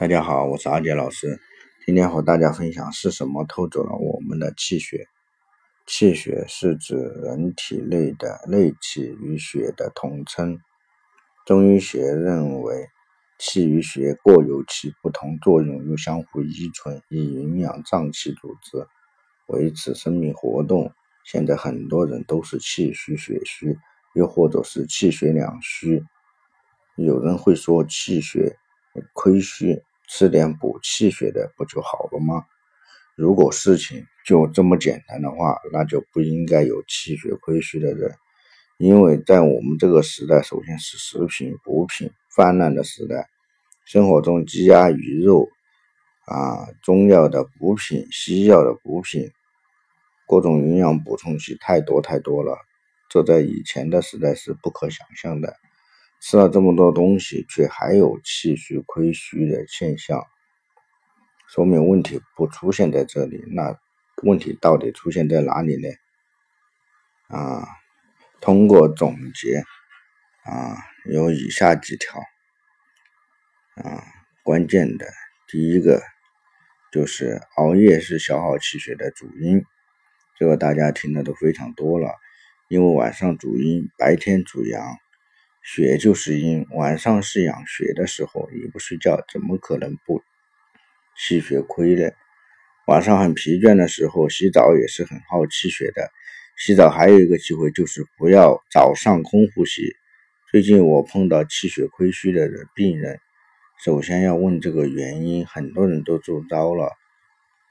大家好，我是阿杰老师。今天和大家分享是什么偷走了我们的气血？气血是指人体内的内气与血的统称。中医学认为，气与血各有其不同作用，又相互依存，以营养脏器组织，维持生命活动。现在很多人都是气虚血虚，又或者是气血两虚。有人会说气血亏虚。吃点补气血的不就好了吗？如果事情就这么简单的话，那就不应该有气血亏虚的人。因为在我们这个时代，首先是食品补品泛滥的时代，生活中鸡鸭鱼肉啊，中药的补品、西药的补品，各种营养补充剂太多太多了，这在以前的时代是不可想象的。吃了这么多东西，却还有气虚亏虚的现象，说明问题不出现在这里。那问题到底出现在哪里呢？啊，通过总结，啊，有以下几条，啊，关键的，第一个就是熬夜是消耗气血的主因，这个大家听的都非常多了，因为晚上主阴，白天主阳。血就是阴，晚上是养血的时候，你不睡觉，怎么可能不气血亏呢？晚上很疲倦的时候，洗澡也是很耗气血的。洗澡还有一个机会，就是不要早上空腹洗。最近我碰到气血亏虚的病人，首先要问这个原因，很多人都中招了。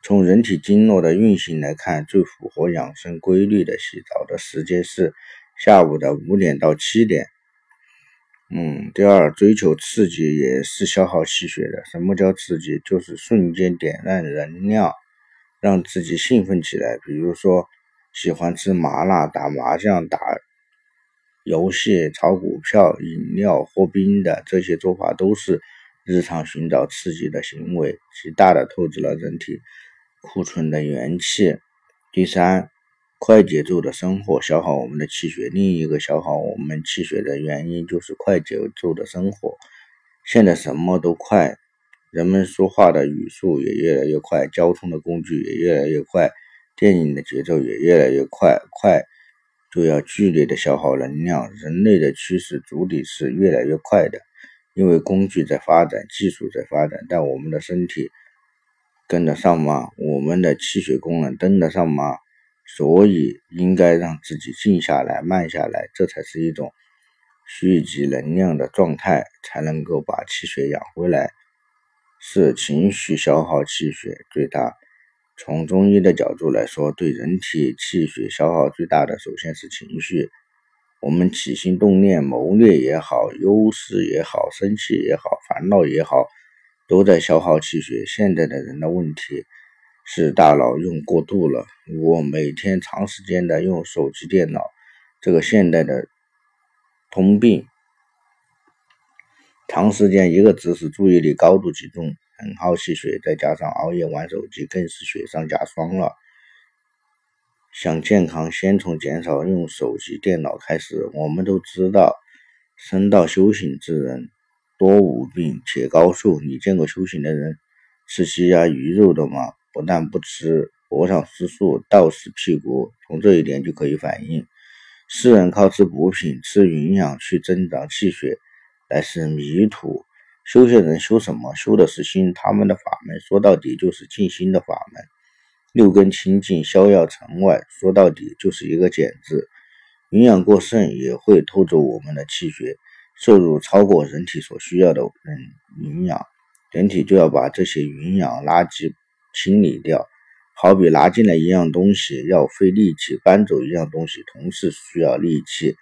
从人体经络的运行来看，最符合养生规律的洗澡的时间是下午的五点到七点。嗯，第二，追求刺激也是消耗气血的。什么叫刺激？就是瞬间点燃能量，让自己兴奋起来。比如说，喜欢吃麻辣、打麻将、打游戏、炒股票、饮料、喝冰的这些做法，都是日常寻找刺激的行为，极大的透支了人体库存的元气。第三。快节奏的生活消耗我们的气血，另一个消耗我们气血的原因就是快节奏的生活。现在什么都快，人们说话的语速也越来越快，交通的工具也越来越快，电影的节奏也越来越快，快就要剧烈的消耗能量。人类的趋势主体是越来越快的，因为工具在发展，技术在发展，但我们的身体跟得上吗？我们的气血功能跟得上吗？所以应该让自己静下来、慢下来，这才是一种蓄积能量的状态，才能够把气血养回来。是情绪消耗气血最大。从中医的角度来说，对人体气血消耗最大的，首先是情绪。我们起心动念、谋略也好、忧思也好、生气也好、烦恼也好，都在消耗气血。现在的人的问题。是大脑用过度了。我每天长时间的用手机、电脑，这个现代的通病。长时间一个姿势，注意力高度集中，很耗气血，再加上熬夜玩手机，更是雪上加霜了。想健康，先从减少用手机、电脑开始。我们都知道，生道修行之人多无病且高寿。你见过修行的人吃鸡鸭鱼肉的吗？不但不吃，脖上失数，倒是屁股。从这一点就可以反映，世人靠吃补品、吃营养去增长气血，乃是迷途。修行人修什么？修的是心。他们的法门说到底就是静心的法门。六根清净，逍遥城外，说到底就是一个简字。营养过剩也会偷走我们的气血，摄入超过人体所需要的嗯营养，人体就要把这些营养垃圾。清理掉，好比拿进来一样东西要费力气，搬走一样东西同时需要力气。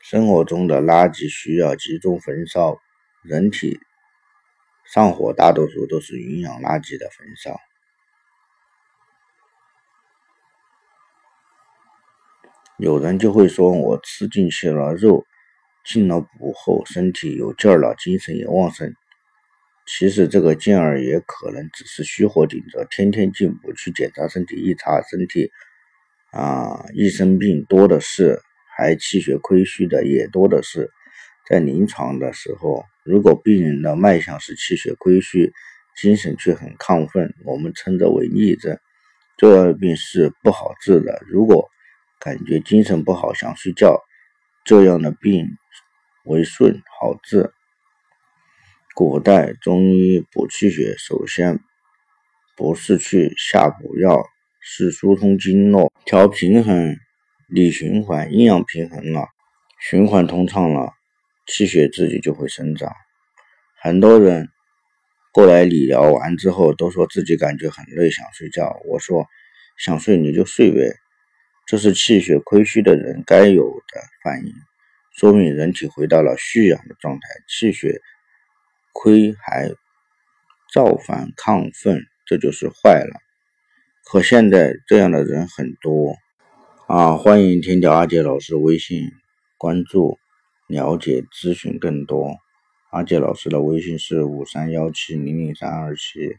生活中的垃圾需要集中焚烧，人体上火大多数都是营养垃圾的焚烧。有人就会说，我吃进去了肉，进了补后，身体有劲儿了，精神也旺盛。其实这个劲儿也可能只是虚火顶着，天天进补去检查身体，一查身体啊，一生病多的是，还气血亏虚的也多的是。在临床的时候，如果病人的脉象是气血亏虚，精神却很亢奋，我们称之为逆症。这样的病是不好治的。如果感觉精神不好，想睡觉，这样的病为顺，好治。古代中医补气血，首先不是去下补药，是疏通经络，调平衡理循环，阴阳平衡了，循环通畅了，气血自己就会生长。很多人过来理疗完之后，都说自己感觉很累，想睡觉。我说想睡你就睡呗，这是气血亏虚的人该有的反应，说明人体回到了蓄养的状态，气血。亏还造反亢奋，这就是坏了。可现在这样的人很多啊！欢迎添加阿杰老师微信，关注了解咨询更多。阿杰老师的微信是五三幺七零零三二七。